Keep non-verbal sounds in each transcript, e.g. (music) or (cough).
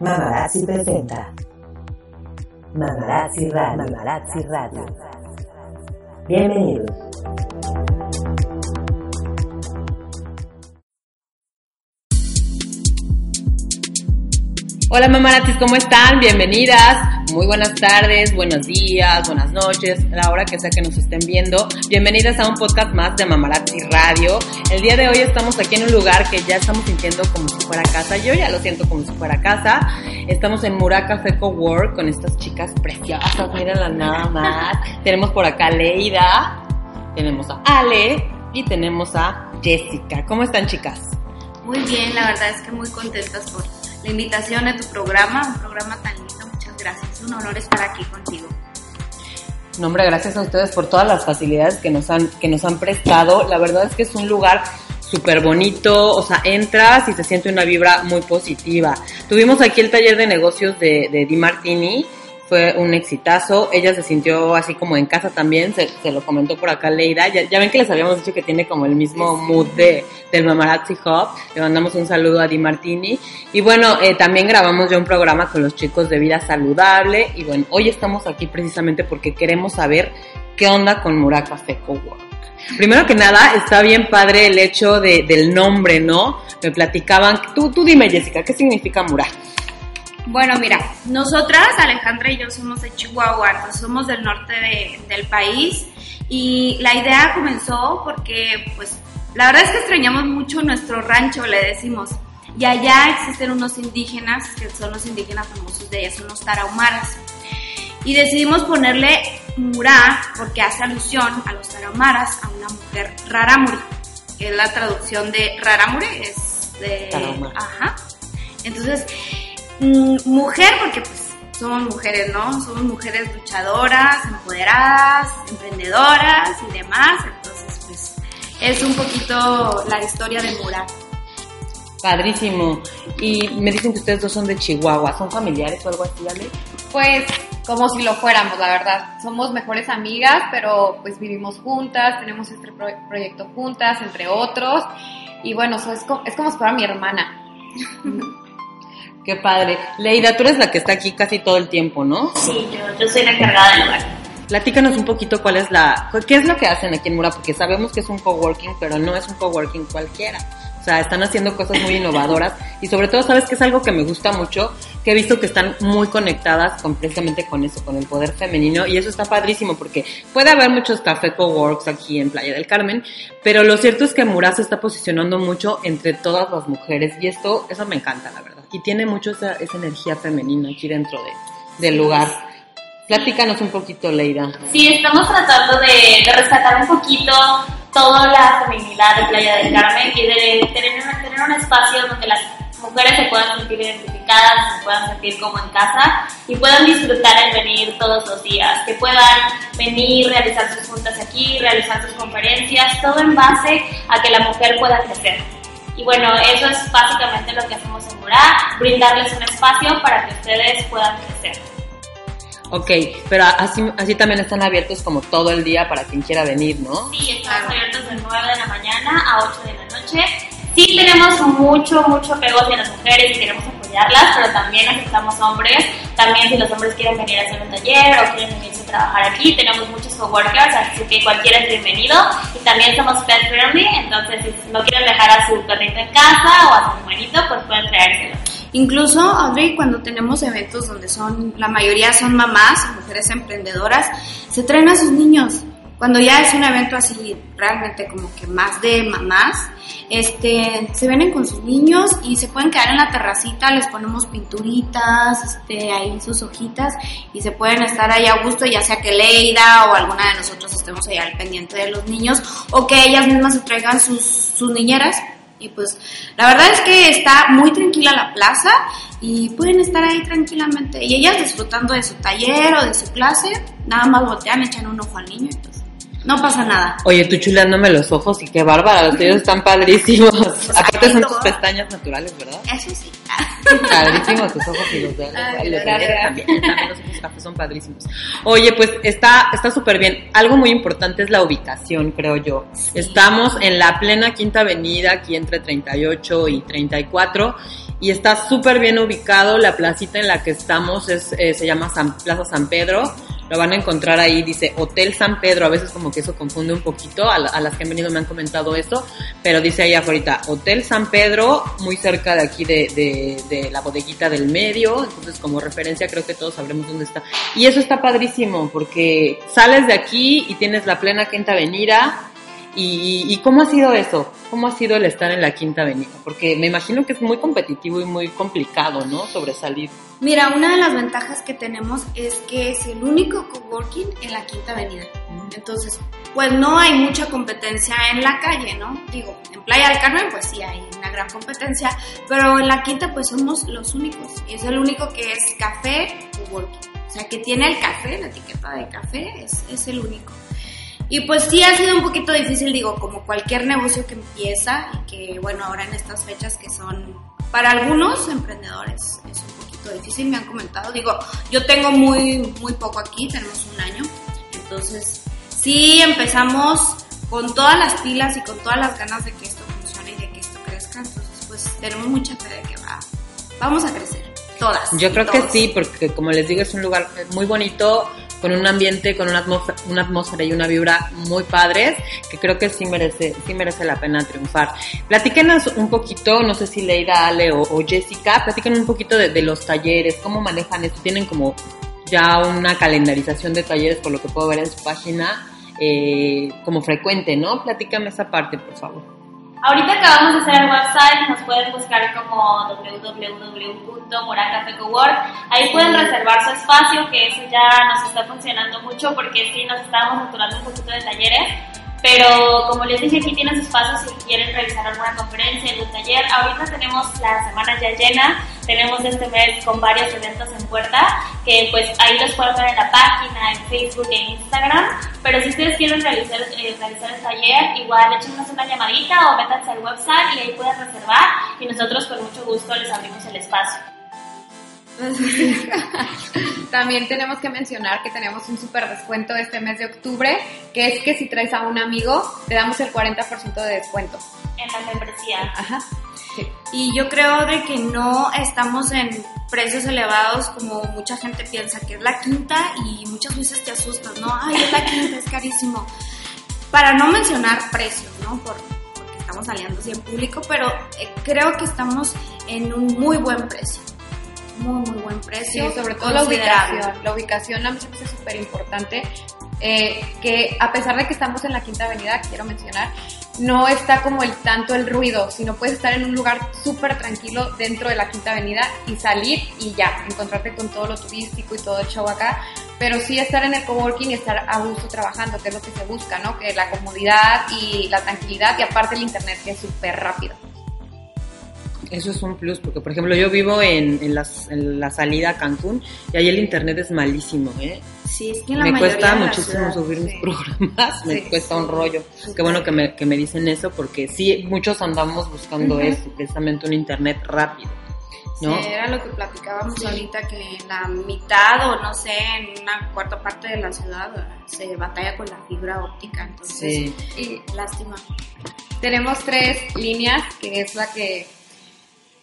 Mamarazzi presenta Mamarazzi Radio. Mamarazzi Radio. Bienvenidos. Hola mamaratis, ¿cómo están? Bienvenidas. Muy buenas tardes, buenos días, buenas noches, la hora que sea que nos estén viendo. Bienvenidas a un podcast más de Mamarazzi Radio. El día de hoy estamos aquí en un lugar que ya estamos sintiendo como si fuera casa. Yo ya lo siento como si fuera casa. Estamos en Muraca Feco Work con estas chicas preciosas, mírenlas nada más. (laughs) tenemos por acá a Leida, tenemos a Ale y tenemos a Jessica. ¿Cómo están chicas? Muy bien, la verdad es que muy contentas por la invitación a tu programa, un programa tan lindo. Gracias. Un honor estar aquí contigo. No, hombre, gracias a ustedes por todas las facilidades que nos han, que nos han prestado. La verdad es que es un lugar súper bonito, o sea, entras y se siente una vibra muy positiva. Tuvimos aquí el taller de negocios de, de Di Martini, fue un exitazo, ella se sintió así como en casa también, se, se lo comentó por acá Leida, ya, ya, ven que les habíamos dicho que tiene como el mismo mood de, del Mamarazzi Hub, le mandamos un saludo a Di Martini, y bueno, eh, también grabamos ya un programa con los chicos de vida saludable, y bueno, hoy estamos aquí precisamente porque queremos saber qué onda con Muraca Feco Work. Primero que nada, está bien padre el hecho de, del nombre, ¿no? Me platicaban, tú, tú dime Jessica, ¿qué significa Muraca? Bueno, mira, nosotras, Alejandra y yo somos de Chihuahua, entonces somos del norte de, del país y la idea comenzó porque, pues, la verdad es que extrañamos mucho nuestro rancho, le decimos. Y allá existen unos indígenas, que son los indígenas famosos de allá, son los tarahumaras. Y decidimos ponerle Murá porque hace alusión a los tarahumaras, a una mujer rarámuri, que es la traducción de rarámuri, es de... Tarahumara. Ajá. Entonces, mujer, porque pues somos mujeres, ¿no? Somos mujeres luchadoras, empoderadas, emprendedoras y demás. Entonces, pues es un poquito la historia de Murat. Padrísimo. Y me dicen que ustedes dos son de Chihuahua. ¿Son familiares o algo así, Ale? Pues como si lo fuéramos, la verdad. Somos mejores amigas, pero pues vivimos juntas, tenemos este pro proyecto juntas, entre otros. Y bueno, eso es, como, es como si fuera mi hermana. (laughs) Qué padre. Leida, tú eres la que está aquí casi todo el tiempo, ¿no? Sí, yo, yo soy la encargada del lugar. Platícanos un poquito cuál es la, qué es lo que hacen aquí en Mura, porque sabemos que es un coworking, pero no es un coworking cualquiera. O sea, están haciendo cosas muy innovadoras y sobre todo, sabes que es algo que me gusta mucho, que he visto que están muy conectadas con precisamente con eso, con el poder femenino y eso está padrísimo porque puede haber muchos café coworks aquí en Playa del Carmen, pero lo cierto es que Mura se está posicionando mucho entre todas las mujeres y esto, eso me encanta, la verdad. Y tiene mucho esa, esa energía femenina aquí dentro de, del lugar. Platícanos un poquito, Leida. Sí, estamos tratando de, de rescatar un poquito toda la feminidad de Playa del Carmen y de tener, tener un espacio donde las mujeres se puedan sentir identificadas, se puedan sentir como en casa y puedan disfrutar el venir todos los días, que puedan venir, realizar sus juntas aquí, realizar sus conferencias, todo en base a que la mujer pueda crecer. Y bueno, eso es básicamente lo que hacemos en Murá, brindarles un espacio para que ustedes puedan crecer. Ok, pero así, así también están abiertos como todo el día para quien quiera venir, ¿no? Sí, estamos abiertos de 9 de la mañana a 8 de la noche. Sí tenemos mucho, mucho apego hacia las mujeres y queremos apoyarlas, pero también aceptamos hombres. También si los hombres quieren venir a hacer un taller o quieren venirse a trabajar aquí, tenemos muchos coworkers, así que cualquiera es bienvenido. Y también somos pet friendly, entonces si no quieren dejar a su perrito en casa o a su hermanito, pues pueden traérselo. Incluso, Audrey, cuando tenemos eventos donde son, la mayoría son mamás, mujeres emprendedoras, se traen a sus niños. Cuando ya es un evento así, realmente como que más de mamás, este, se vienen con sus niños y se pueden quedar en la terracita, les ponemos pinturitas, este, ahí sus hojitas y se pueden estar ahí a gusto, ya sea que Leida o alguna de nosotros estemos ahí al pendiente de los niños o que ellas mismas se traigan sus, sus niñeras y pues la verdad es que está muy tranquila la plaza y pueden estar ahí tranquilamente. Y ellas disfrutando de su taller o de su clase, nada más voltean, echan un ojo al niño y pues no pasa nada. Oye, tú chulándome los ojos y qué bárbara, los tuyos están padrísimos. (laughs) Aparte son tus pestañas naturales, ¿verdad? Eso sí. (laughs) Padrísimos tus ojos y los de, Ay, los de también, también los ojos cafés son padrísimos. Oye, pues está está súper bien. Algo muy importante es la ubicación, creo yo. Estamos en la plena Quinta Avenida, aquí entre 38 y 34. y está súper bien ubicado. La placita en la que estamos es, eh, se llama San- Plaza San Pedro. Lo van a encontrar ahí, dice Hotel San Pedro. A veces como que eso confunde un poquito. A, a las que han venido me han comentado eso. Pero dice ahí afuera, Hotel San Pedro, muy cerca de aquí de, de, de la bodeguita del medio. Entonces como referencia creo que todos sabremos dónde está. Y eso está padrísimo porque sales de aquí y tienes la plena Quinta Avenida. ¿Y, y cómo ha sido eso? ¿Cómo ha sido el estar en la Quinta Avenida? Porque me imagino que es muy competitivo y muy complicado, ¿no? Sobresalir. Mira, una de las ventajas que tenemos es que es el único coworking en la Quinta Avenida. Entonces, pues no hay mucha competencia en la calle, ¿no? Digo, en Playa del Carmen pues sí hay una gran competencia, pero en la Quinta pues somos los únicos. Y es el único que es café coworking. O sea, que tiene el café, la etiqueta de café, es, es el único. Y pues sí ha sido un poquito difícil, digo, como cualquier negocio que empieza y que, bueno, ahora en estas fechas que son para algunos emprendedores es un poquito difícil, me han comentado. Digo, yo tengo muy, muy poco aquí, tenemos un año, entonces sí empezamos con todas las pilas y con todas las ganas de que esto funcione y de que esto crezca, entonces pues tenemos mucha fe de que va, vamos a crecer, todas. Yo creo que todos. sí, porque como les digo, es un lugar muy bonito, con un ambiente, con una atmósfera, una atmósfera y una vibra muy padres, que creo que sí merece, sí merece la pena triunfar. Platíquenos un poquito, no sé si Leida, Ale o, Jessica, platíquenos un poquito de, de los talleres, cómo manejan esto, tienen como ya una calendarización de talleres, por lo que puedo ver en su página, eh, como frecuente, ¿no? Platícame esa parte, por favor. Ahorita acabamos de hacer el website, nos pueden buscar como www.moracafecowork. Ahí pueden reservar su espacio, que eso ya nos está funcionando mucho porque sí nos estábamos saturando un poquito de talleres. Pero como les dije, aquí tienen su espacio si quieren realizar alguna conferencia, algún taller. Ahorita tenemos la semana ya llena, tenemos este mes con varios eventos en puerta, que pues ahí los pueden ver en la página, en Facebook e Instagram. Pero si ustedes quieren realizar, eh, realizar el taller, igual échenos una llamadita o métanse al website y ahí pueden reservar y nosotros con mucho gusto les abrimos el espacio. (laughs) También tenemos que mencionar que tenemos un súper descuento este mes de octubre, que es que si traes a un amigo, te damos el 40% de descuento. En la membresía. Ajá. Sí. Y yo creo de que no estamos en precios elevados como mucha gente piensa que es la quinta y muchas veces te asustas, ¿no? Ay, es la quinta, es carísimo. Para no mencionar precios, ¿no? Por- porque estamos saliendo así en público, pero eh, creo que estamos en un muy buen precio. Muy, muy buen Sí, precio. sobre todo la ubicación. La ubicación a mí me hace súper importante. eh, que a pesar de que estamos en la Quinta Avenida, quiero mencionar, no está como el tanto el ruido, sino puedes estar en un lugar súper tranquilo dentro de la Quinta Avenida y salir y ya, encontrarte con todo lo turístico y todo el show acá, pero sí estar en el coworking y estar a gusto trabajando, que es lo que se busca, ¿no? Que la comodidad y la tranquilidad y aparte el internet que es súper rápido. Eso es un plus, porque por ejemplo yo vivo en, en, las- en la salida a Cancún y ahí el internet es malísimo, ¿eh? Sí, es que en la me cuesta de la muchísimo ciudad, subir mis sí. programas, me Sí, cuesta un rollo. Qué bueno que me, que me dicen eso, porque sí, muchos andamos buscando Ujú. eso, precisamente un internet rápido, ¿no? Sí, era lo que platicábamos ahorita, que en la mitad o no sé, en una cuarta parte de la ciudad se batalla con la fibra óptica, entonces, Sí. Y lástima. Tenemos tres líneas, que es la que,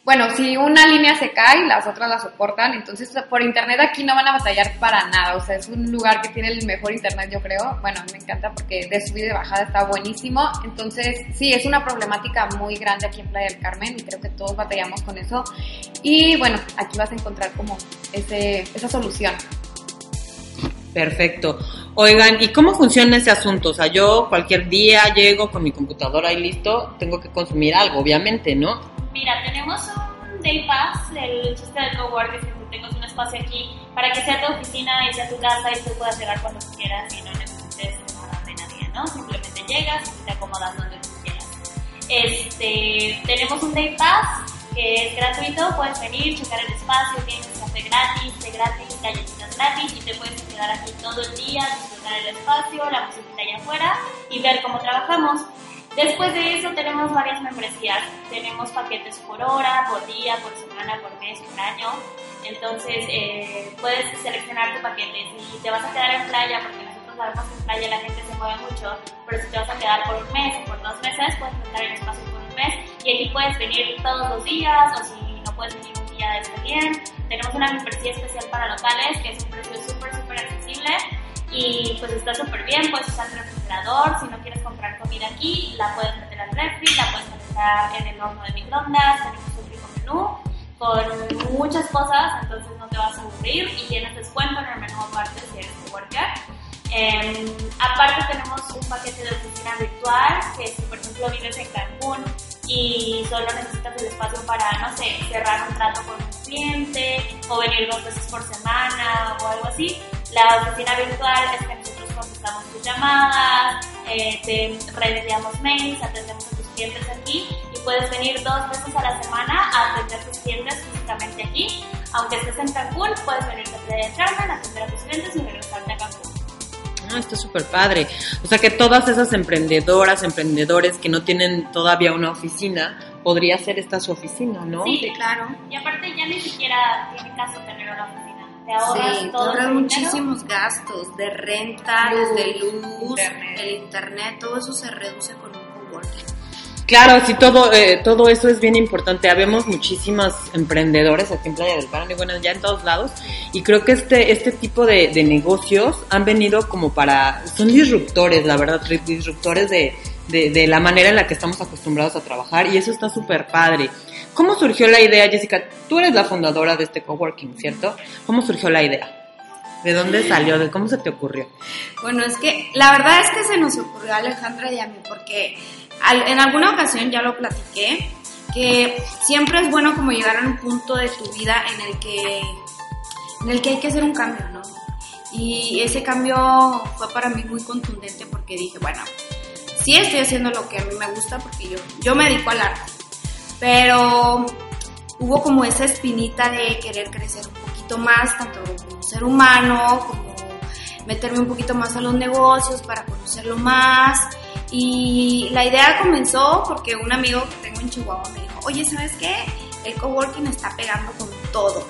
bueno, si una línea se cae, las otras la soportan, entonces por internet aquí no van a batallar para nada, o sea, es un lugar que tiene el mejor internet, yo creo, bueno, me encanta porque de subida y de bajada está buenísimo, entonces sí, es una problemática muy grande aquí en Playa del Carmen y creo que todos batallamos con eso, y bueno, aquí vas a encontrar como ese, esa solución. Perfecto. Oigan, ¿y cómo funciona ese asunto? O sea, yo cualquier día llego con mi computadora ahí listo, tengo que consumir algo, obviamente, ¿no? Mira, tenemos un Day Pass, el chiste del cowork es que tú tengas un espacio aquí para que sea tu oficina y sea tu casa y tú puedas llegar cuando quieras y no necesites nada de nadie, ¿no? Simplemente llegas y te acomodas donde tú quieras. Este, tenemos un Day Pass que es gratuito, puedes venir, checar el espacio, tienes café gratis, té gratis, galletitas gratis y te puedes quedar aquí todo el día, disfrutar el espacio, la musiquita allá afuera y ver cómo trabajamos. Después de eso tenemos varias membresías. Tenemos paquetes por hora, por día, por semana, por mes, por año. Entonces eh, puedes seleccionar tu paquete. Si te vas a quedar en playa, porque nosotros sabemos que en playa la gente se mueve mucho, pero si te vas a quedar por un mes o por dos meses, puedes rentar el espacio por un mes y aquí puedes venir todos los días o si no puedes venir un día está bien. Tenemos una membresía especial para locales que es un precio súper, súper accesible y pues está súper bien, puedes usar si no quieres comprar comida aquí, la puedes meter al refri, la puedes meter en el horno de microondas, tenemos un rico menú con muchas cosas, entonces no te vas a aburrir y tienes descuento en el menú aparte si eres worker. Eh, aparte tenemos un paquete de oficina virtual, que si por ejemplo vives en Cancún y solo necesitas el espacio para, no sé, cerrar un trato con un cliente o venir dos veces por semana o algo así, la oficina virtual es que nosotros contestamos tus llamadas, eh, te reenviamos mails, atendemos a tus clientes aquí y puedes venir dos veces a la semana a atender a tus clientes físicamente aquí. Aunque estés en Cancún, puedes venir a Playa del Carmen, atender a tus clientes y regresarte a Cancún. No, está súper padre. O sea que todas esas emprendedoras, emprendedores que no tienen todavía una oficina, podría ser esta su oficina, ¿no? Sí, claro. Y aparte ya ni siquiera tiene caso tener una oficina. Te ahorras Sí, todo ahorras muchísimos gastos de renta, Luz, desde luz, internet. el internet, todo eso se reduce con un coworking. Claro, sí, todo, eh, todo eso es bien importante. Habemos muchísimas emprendedores aquí en Playa del Carmen, y bueno, ya en todos lados. Y creo que este, este tipo de, de negocios han venido como para, son disruptores, la verdad, disruptores de, de, de la manera en la que estamos acostumbrados a trabajar. Y eso está súper padre. ¿Cómo surgió la idea, Jessica? Tú eres la fundadora de este coworking, ¿cierto? ¿Cómo surgió la idea? ¿De dónde salió? ¿De cómo se te ocurrió? Bueno, es que la verdad es que se nos ocurrió a Alejandra y a mí porque en alguna ocasión ya lo platiqué, que siempre es bueno como llegar a un punto de tu vida en el que, en el que hay que hacer un cambio, ¿no? Y ese cambio fue para mí muy contundente porque dije, bueno, sí estoy haciendo lo que a mí me gusta porque yo, yo me dedico al arte, pero hubo como esa espinita de querer crecer un poquito más, tanto como ser humano, como meterme un poquito más a los negocios para conocerlo más. Y la idea comenzó porque un amigo que tengo en Chihuahua me dijo, oye, ¿sabes qué? El coworking está pegando con todo.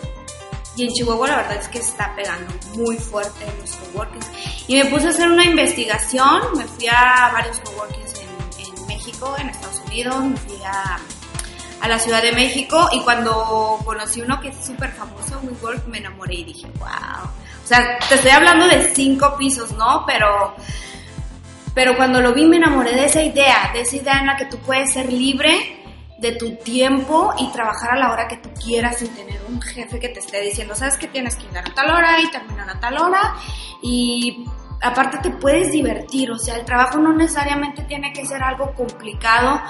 Y en Chihuahua la verdad es que está pegando muy fuerte en los coworkings. Y me puse a hacer una investigación, me fui a varios coworkings en, en México, en Estados Unidos, me fui a, a la Ciudad de México y cuando conocí uno que es súper famoso, WeWork, me enamoré y dije, wow. O sea, te estoy hablando de cinco pisos, ¿no? Pero, pero cuando lo vi me enamoré de esa idea, de esa idea en la que tú puedes ser libre de tu tiempo y trabajar a la hora que tú quieras sin tener un jefe que te esté diciendo, sabes que tienes que llegar a tal hora y terminar a tal hora y aparte te puedes divertir, o sea, el trabajo no necesariamente tiene que ser algo complicado,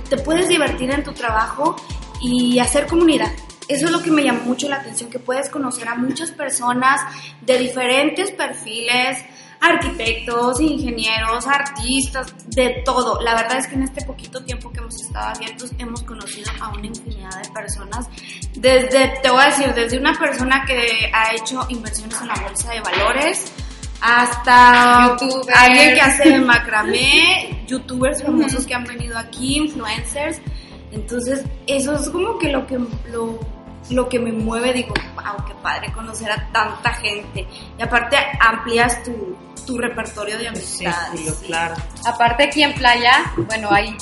te puedes divertir en tu trabajo y hacer comunidad. Eso es lo que me llamó mucho la atención, que puedes conocer a muchas personas de diferentes perfiles, arquitectos, ingenieros, artistas, de todo. La verdad es que en este poquito tiempo que hemos estado abiertos hemos conocido a una infinidad de personas. Desde, te voy a decir, desde una persona que ha hecho inversiones en la bolsa de valores hasta Youtubers. alguien que hace macramé, youtubers famosos que han venido aquí, influencers. Entonces, eso es como que lo que lo, lo que me mueve, digo, wow, qué padre conocer a tanta gente. Y aparte amplías tu, tu repertorio de amistades. Círculo, sí. claro. Aparte aquí en playa, bueno, hay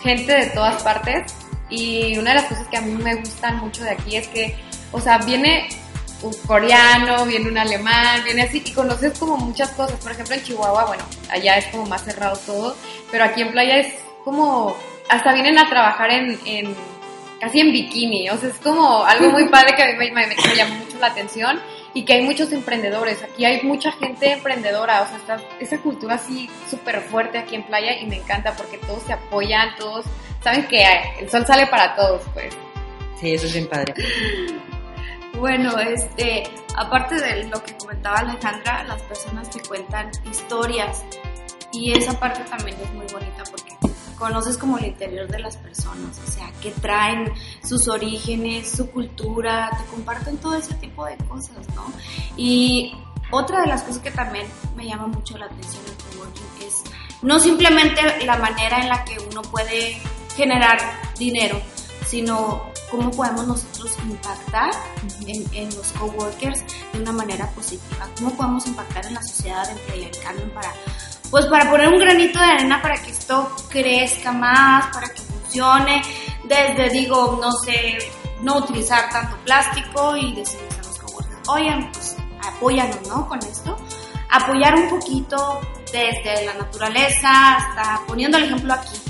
gente de todas partes y una de las cosas que a mí me gustan mucho de aquí es que, o sea, viene un coreano, viene un alemán, viene así y conoces como muchas cosas. Por ejemplo, en Chihuahua, bueno, allá es como más cerrado todo, pero aquí en playa es como, hasta vienen a trabajar en, en casi en bikini, o sea, es como algo muy padre que a me, me- me mucho la atención y que hay muchos emprendedores, aquí hay mucha gente emprendedora, o sea, está esa cultura así súper fuerte aquí en playa y me encanta porque todos se apoyan, todos saben que el sol sale para todos, pues. Sí, eso es bien padre. Bueno, este, aparte de lo que comentaba Alejandra, las personas te cuentan historias y esa parte también es muy bonita porque conoces como el interior de las personas, o sea, que traen sus orígenes, su cultura, te comparten todo ese tipo de cosas, ¿no? Y otra de las cosas que también me llama mucho la atención del coworking es no simplemente la manera en la que uno puede generar dinero, sino cómo podemos nosotros impactar en, en los coworkers de una manera positiva, cómo podemos impactar en la sociedad del Carmen para, pues para poner un granito de arena para que esto crezca más, para que funcione, desde digo, no sé, no utilizar tanto plástico y decirles a los coworkers, oigan, pues apóyanos, ¿no? Con esto. Apoyar un poquito desde la naturaleza hasta poniendo el ejemplo aquí.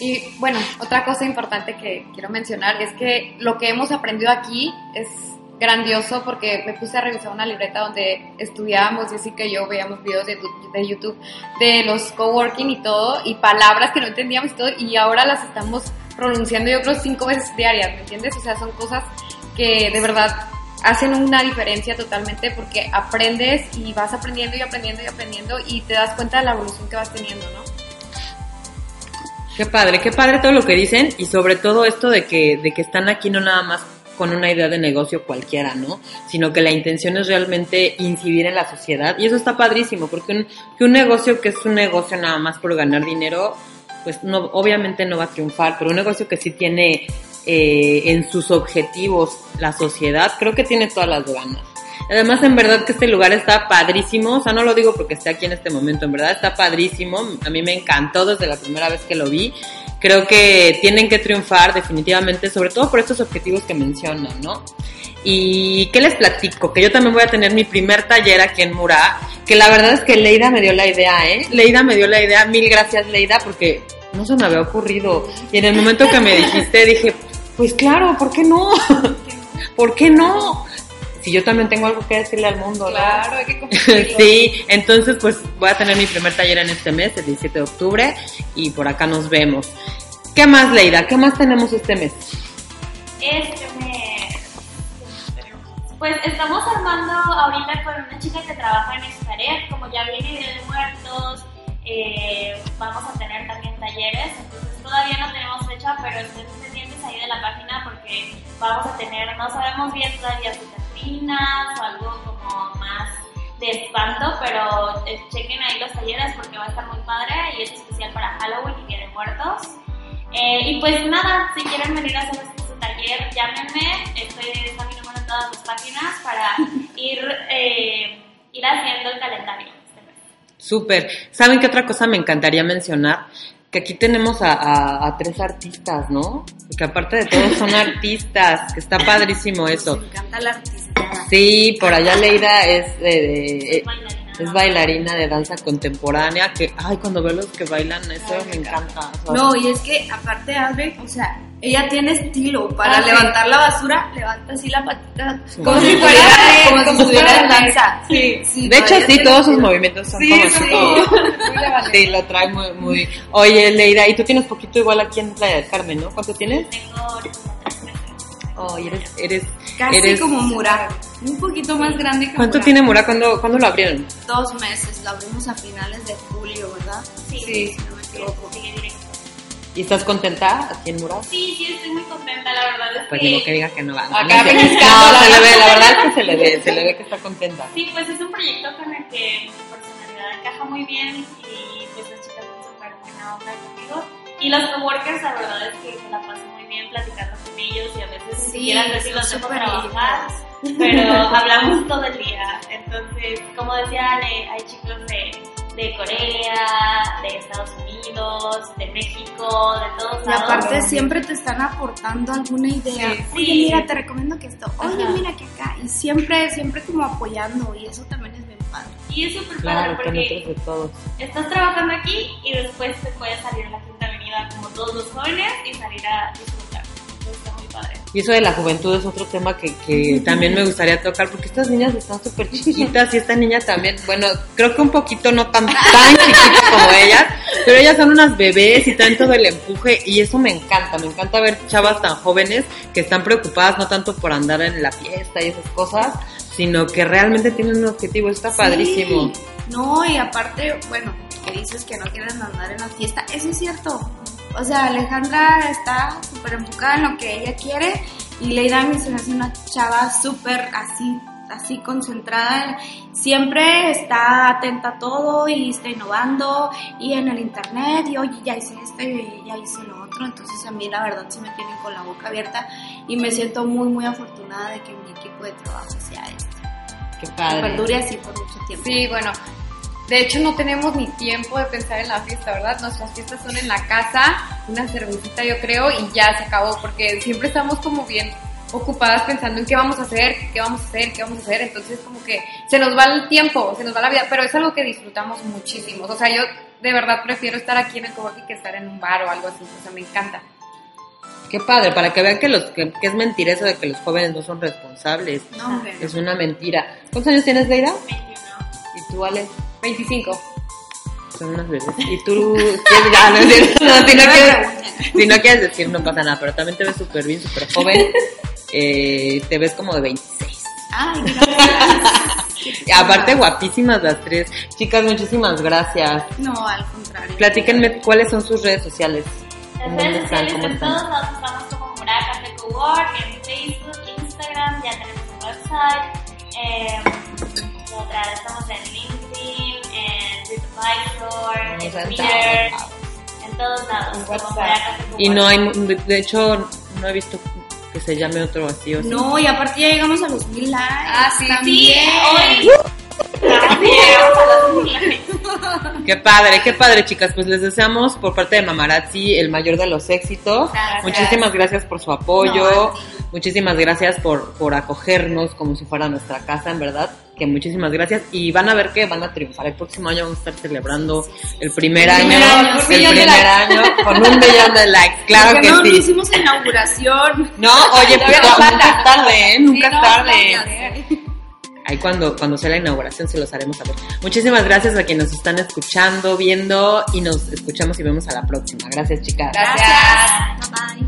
Y bueno, otra cosa importante que quiero mencionar es que lo que hemos aprendido aquí es grandioso porque me puse a revisar una libreta donde estudiábamos, Jessica y yo veíamos videos de, de YouTube de los coworking y todo, y palabras que no entendíamos y todo, y ahora las estamos pronunciando yo creo cinco veces diarias, ¿me entiendes? O sea, son cosas que de verdad hacen una diferencia totalmente porque aprendes y vas aprendiendo y aprendiendo y aprendiendo y te das cuenta de la evolución que vas teniendo, ¿no? Qué padre, qué padre todo lo que dicen y sobre todo esto de que, de que están aquí no nada más con una idea de negocio cualquiera, ¿no? Sino que la intención es realmente incidir en la sociedad y eso está padrísimo porque un, que un negocio que es un negocio nada más por ganar dinero, pues no, obviamente no va a triunfar, pero un negocio que sí tiene eh, en sus objetivos la sociedad, creo que tiene todas las ganas. Además, en verdad que este lugar está padrísimo, o sea, no lo digo porque esté aquí en este momento, en verdad está padrísimo, a mí me encantó desde la primera vez que lo vi. Creo que tienen que triunfar definitivamente, sobre todo por estos objetivos que mencionan, ¿no? Y qué les platico, que yo también voy a tener mi primer taller aquí en Murá, que la verdad es que Leida me dio la idea, ¿eh? Leida me dio la idea, mil gracias Leida, porque no se me había ocurrido. Y en el momento que me dijiste dije, pues claro, ¿por qué no? (laughs) ¿Por qué no? Si yo también tengo algo que decirle al mundo, ¿no? Claro, hay que (laughs) compartirlo. Sí, entonces pues voy a tener mi primer taller en este mes, el 17 de octubre, y por acá nos vemos. ¿Qué más, Leida? ¿Qué más tenemos este mes? Este mes. Pues estamos armando ahorita con una chica que trabaja en Xcaret, como ya viene Día de Muertos, eh, vamos a tener también talleres, entonces todavía no tenemos fecha, pero pendientes ahí de la página porque vamos a tener, no sabemos bien todavía si catrinas o algo como más de espanto, pero eh, chequen ahí los talleres porque va a estar muy padre y es especial para Halloween y Día de Muertos. Eh, y pues nada, si quieren venir a hacer su taller, llámenme, estoy, está mi número en todas las páginas para ir, eh, ir haciendo el calendario. este. Súper. ¿Saben qué otra cosa me encantaría mencionar? Que aquí tenemos a, a- a tres artistas, ¿no? Y que aparte de todo son artistas, que está padrísimo eso. Me encanta la artista. Sí, por allá Leida es, eh, Bailarina, es ¿no? bailarina de danza contemporánea, que, ay, cuando veo los que bailan, eso me encanta. o sea, No, y es que aparte Albe, o sea, ella tiene estilo para Ah, sí. levantar la basura, levanta así la patita como Sí. si fuera como si como. Sí. Sí, de hecho, sí, todos sus movimientos son Sí, como sí. así. Ballet. (laughs) Sí, lo trae muy, muy. Oye, Leida, y tú tienes poquito igual aquí en Playa del Carmen, ¿no? ¿Cuánto tienes? Tengo. Oh, eres, eres, Casi eres- como Mura, un poquito más grande que ¿Cuánto Mura. tiene Mura? ¿Cuándo, ¿Cuándo lo abrieron? Dos meses, lo abrimos a finales de julio, ¿verdad? Sí, Sí. Si no me equivoco. sigue directo. ¿Y estás contenta aquí en Mura? Sí, sí, estoy muy contenta, la verdad es Pues que... ni que diga que no va. Acá no, no, se le ve, la verdad es que se le ve, se le ve que está contenta. Sí, pues es un proyecto con el que mi personalidad encaja muy bien y pues las chicas son súper buena onda conmigo. Y los coworkers, la verdad es que me la paso muy bien platicando con ellos y a veces ni Sí, siquiera sé si son los dejo trabajar, pero (laughs) hablamos todo el día. Entonces, como decía Ale, hay chicos de, de Corea, de Estados Unidos, de México, de todos Y lados. aparte siempre te están aportando alguna idea. Sí. Oye, Sí. mira, te recomiendo que esto. Oye, Ajá. mira que acá. Y siempre, siempre como apoyando. Y eso también es bien padre. Y es súper padre Claro, porque conectas de todos. estás trabajando aquí y después te puedes salir a la Quinta Avenida como todos los jóvenes y salir a disfrutar. Padre. Y eso de la juventud es otro tema que, que (laughs) también me gustaría tocar, porque estas niñas están súper chiquitas y esta niña también, bueno, creo que un poquito no tan, tan chiquita como ellas, pero ellas son unas bebés y traen todo el empuje y eso me encanta, me encanta ver chavas tan jóvenes que están preocupadas no tanto por andar en la fiesta y esas cosas, sino que realmente tienen un objetivo, está padrísimo. Sí. No, y aparte, bueno, que dices que no quieren andar en la fiesta. Eso es cierto. O sea, Alejandra está súper enfocada en lo que ella quiere. Y Leida se me hace una chava súper así, así concentrada. Siempre está atenta a todo y está innovando. Y en el internet, y oye, ya hice esto y ya hice lo otro. Entonces a mí la verdad sí me tienen con la boca abierta. Y me siento muy, muy afortunada de que mi equipo de trabajo sea este. Qué Que padre. perdure así por mucho tiempo. Sí, bueno, De hecho, no tenemos ni tiempo de pensar en la fiesta, ¿verdad? Nuestras fiestas son en la casa, una cervecita yo creo, y ya se acabó, porque siempre estamos como bien ocupadas pensando en qué vamos a hacer, qué vamos a hacer, qué vamos a hacer, entonces como que se nos va el tiempo, se nos va la vida, pero es algo que disfrutamos muchísimo. O sea, yo de verdad prefiero estar aquí en el coworking que estar en un bar o algo así, o sea, me encanta. Qué padre, para que vean que, los, que, que es mentira eso de que los jóvenes no son responsables. No, hombre. Es una mentira. ¿Cuántos años tienes, Leira? 21. ¿Y tú, Ale? 25. Son unas bebés. ¿Y tú? ¿qué- ya, no, es cierto. No, si, no quieres, si no quieres decir, no pasa nada, pero también te ves súper bien, súper joven. Eh, te ves como de 26. Ay. (laughs) Y aparte, guapísimas las tres. Chicas, muchísimas gracias. No, al contrario. Platíquenme cuáles son sus redes sociales. Las ¿En redes están? sociales ¿Cómo en están? todos lados estamos como Muralla Café Cowork, en Facebook, Instagram, ya tenemos un website, eh, ¿qué otra? estamos en LinkedIn, en Twitter, en todos lados. Y no hay, de, de hecho, no he visto que se llame otro así o sí. No, y aparte ya llegamos a los mil likes. Ah, sí, Sí, también. hoy (laughs) Qué padre, qué padre, chicas. Pues les deseamos por parte de Mamarazzi el mayor de los éxitos. Gracias. Muchísimas gracias por su apoyo. No. Muchísimas gracias por, por acogernos como si fuera nuestra casa, en verdad. Que muchísimas gracias. Y van a ver que van a triunfar. El próximo año vamos a estar celebrando el primer El año. primer año, el primer año con un millón de likes. Claro Porque que no, no sí. hicimos inauguración. No, oye, (laughs) pues nunca es tarde, ¿eh? Nunca Sí, es no, tarde. Ahí cuando, cuando sea la inauguración se los haremos saber. Muchísimas gracias a quienes nos están escuchando, viendo y nos escuchamos y vemos a la próxima. Gracias, chicas. Gracias. Bye bye.